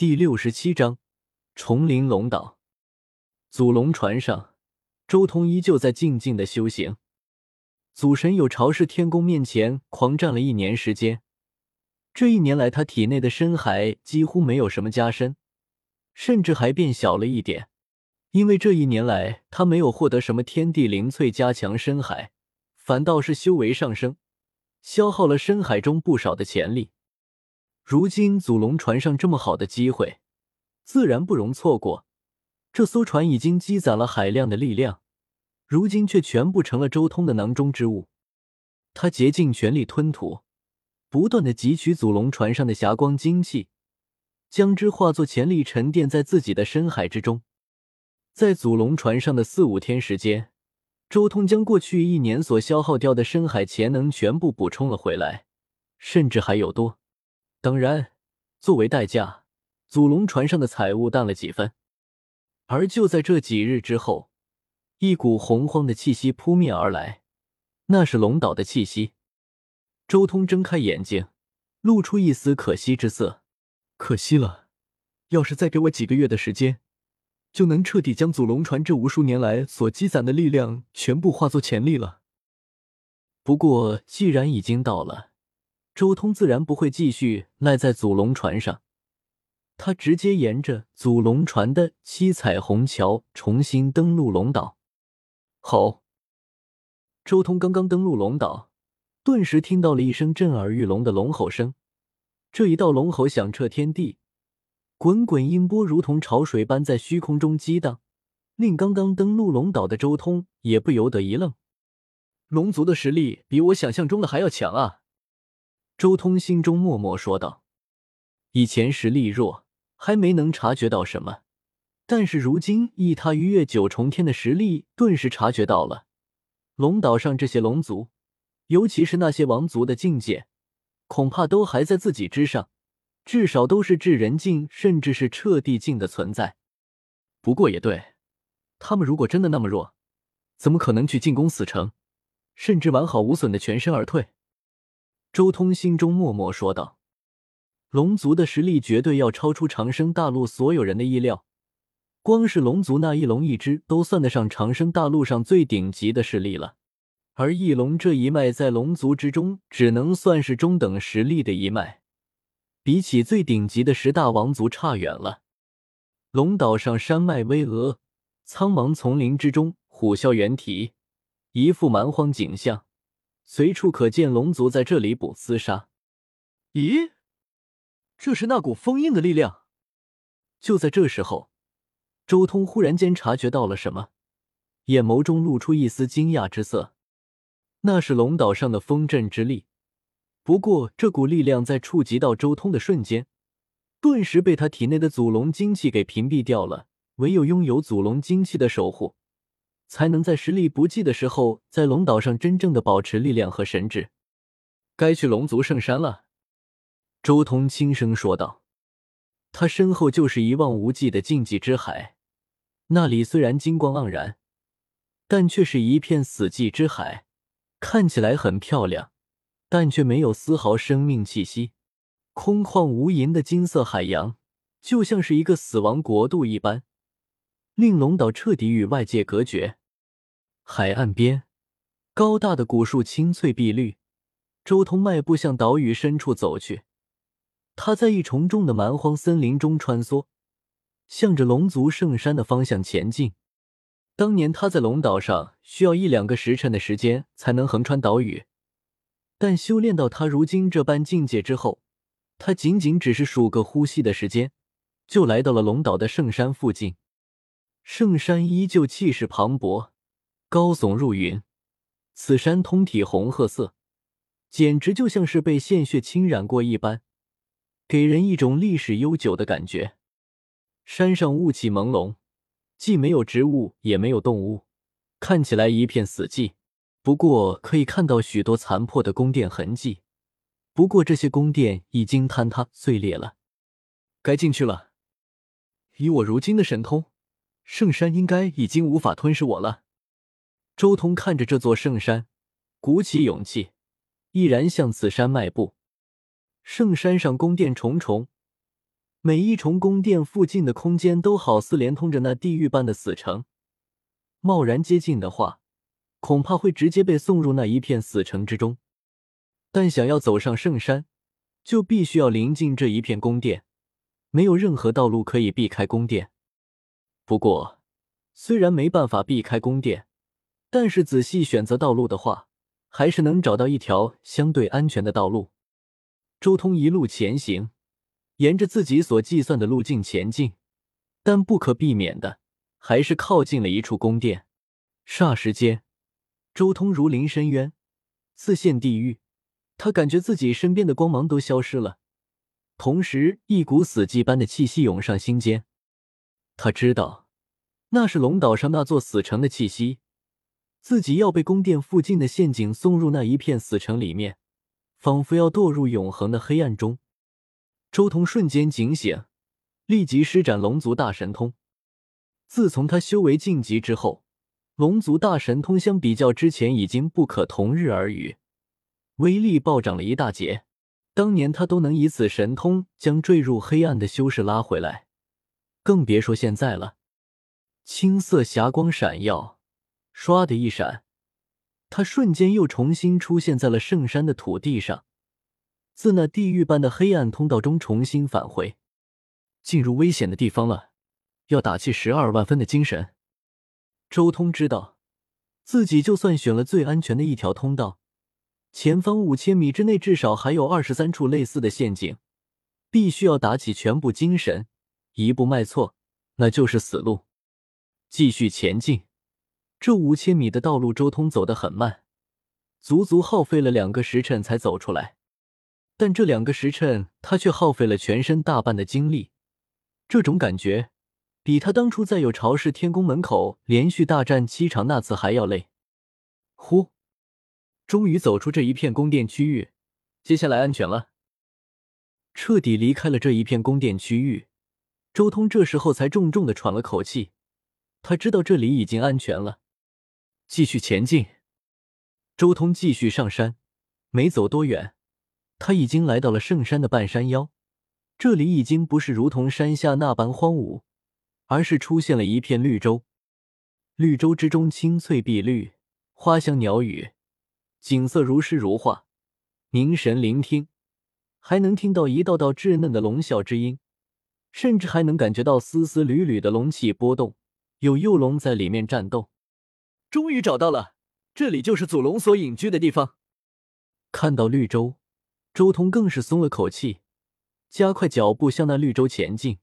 第六十七章重临龙岛。祖龙船上，周通依旧在静静的修行。祖神有朝示天宫面前狂战了一年时间，这一年来，他体内的深海几乎没有什么加深，甚至还变小了一点。因为这一年来，他没有获得什么天地灵粹加强深海，反倒是修为上升，消耗了深海中不少的潜力。如今祖龙船上这么好的机会，自然不容错过。这艘船已经积攒了海量的力量，如今却全部成了周通的囊中之物。他竭尽全力吞吐，不断的汲取祖龙船上的霞光精气，将之化作潜力沉淀在自己的深海之中。在祖龙船上的四五天时间，周通将过去一年所消耗掉的深海潜能全部补充了回来，甚至还有多。当然，作为代价，祖龙船上的财物淡了几分。而就在这几日之后，一股洪荒的气息扑面而来，那是龙岛的气息。周通睁开眼睛，露出一丝可惜之色。可惜了，要是再给我几个月的时间，就能彻底将祖龙船这无数年来所积攒的力量全部化作潜力了。不过，既然已经到了。周通自然不会继续赖在祖龙船上，他直接沿着祖龙船的七彩虹桥重新登陆龙岛。吼！周通刚刚登陆龙岛，顿时听到了一声震耳欲聋的龙吼声。这一道龙吼响彻天地，滚滚音波如同潮水般在虚空中激荡，令刚刚登陆龙岛的周通也不由得一愣。龙族的实力比我想象中的还要强啊！周通心中默默说道：“以前实力弱，还没能察觉到什么，但是如今以他逾越九重天的实力，顿时察觉到了。龙岛上这些龙族，尤其是那些王族的境界，恐怕都还在自己之上，至少都是至人境，甚至是彻地境的存在。不过也对，他们如果真的那么弱，怎么可能去进攻死城，甚至完好无损的全身而退？”周通心中默默说道：“龙族的实力绝对要超出长生大陆所有人的意料。光是龙族那一龙一只，都算得上长生大陆上最顶级的势力了。而翼龙这一脉，在龙族之中，只能算是中等实力的一脉，比起最顶级的十大王族差远了。龙岛上山脉巍峨，苍茫丛林之中，虎啸猿啼，一副蛮荒景象。”随处可见龙族在这里捕厮杀。咦，这是那股封印的力量？就在这时候，周通忽然间察觉到了什么，眼眸中露出一丝惊讶之色。那是龙岛上的风阵之力。不过，这股力量在触及到周通的瞬间，顿时被他体内的祖龙精气给屏蔽掉了。唯有拥有祖龙精气的守护。才能在实力不济的时候，在龙岛上真正的保持力量和神智。该去龙族圣山了，周通轻声说道。他身后就是一望无际的禁忌之海，那里虽然金光盎然，但却是一片死寂之海，看起来很漂亮，但却没有丝毫生命气息。空旷无垠的金色海洋，就像是一个死亡国度一般，令龙岛彻底与外界隔绝。海岸边，高大的古树青翠碧绿。周通迈步向岛屿深处走去。他在一重重的蛮荒森林中穿梭，向着龙族圣山的方向前进。当年他在龙岛上需要一两个时辰的时间才能横穿岛屿，但修炼到他如今这般境界之后，他仅仅只是数个呼吸的时间，就来到了龙岛的圣山附近。圣山依旧气势磅礴。高耸入云，此山通体红褐色，简直就像是被鲜血侵染过一般，给人一种历史悠久的感觉。山上雾气朦胧，既没有植物，也没有动物，看起来一片死寂。不过可以看到许多残破的宫殿痕迹，不过这些宫殿已经坍塌碎裂了。该进去了。以我如今的神通，圣山应该已经无法吞噬我了。周通看着这座圣山，鼓起勇气，毅然向此山迈步。圣山上宫殿重重，每一重宫殿附近的空间都好似连通着那地狱般的死城，贸然接近的话，恐怕会直接被送入那一片死城之中。但想要走上圣山，就必须要临近这一片宫殿，没有任何道路可以避开宫殿。不过，虽然没办法避开宫殿，但是仔细选择道路的话，还是能找到一条相对安全的道路。周通一路前行。沿着自己所计算的路径前进，但不可避免的还是靠近了一处宫殿。霎时间，周通如临深渊，似陷地狱。他感觉自己身边的光芒都消失了，同时一股死寂般的气息涌上心间。他知道，那是龙岛上那座死城的气息。自己要被宫殿附近的陷阱送入那一片死城里面，仿佛要堕入永恒的黑暗中。周通瞬间警醒，立即施展龙族大神通。自从他修为晋级之后，龙族大神通相比较之前已经不可同日而语，威力暴涨了一大截。当年他都能以此神通将坠入黑暗的修士拉回来，更别说现在了。青色霞光闪耀，唰的一闪，他瞬间又重新出现在了圣山的土地上。自那地狱般的黑暗通道中重新返回，进入危险的地方了，要打起十二万分的精神。周通知道，自己就算选了最安全的一条通道，前方五千米之内至少还有二十三处类似的陷阱，必须要打起全部精神，一步迈错，那就是死路。继续前进，这五千米的道路，周通走得很慢，足足耗费了两个时辰才走出来。但这两个时辰，他却耗费了全身大半的精力。这种感觉，比他当初在有朝氏天宫门口连续大战七场那次还要累。呼，终于走出这一片宫殿区域，接下来安全了。彻底离开了这一片宫殿区域，周通这时候才重重的喘了口气。他知道这里已经安全了，继续前进。周通继续上山，没走多远。他已经来到了圣山的半山腰，这里已经不是如同山下那般荒芜，而是出现了一片绿洲。绿洲之中青翠碧绿，花香鸟语，景色如诗如画。凝神聆听，还能听到一道道稚嫩的龙啸之音，甚至还能感觉到丝丝缕缕的龙气波动，有幼龙在里面战斗。终于找到了，这里就是祖龙所隐居的地方。看到绿洲。周通更是松了口气，加快脚步向那绿洲前进。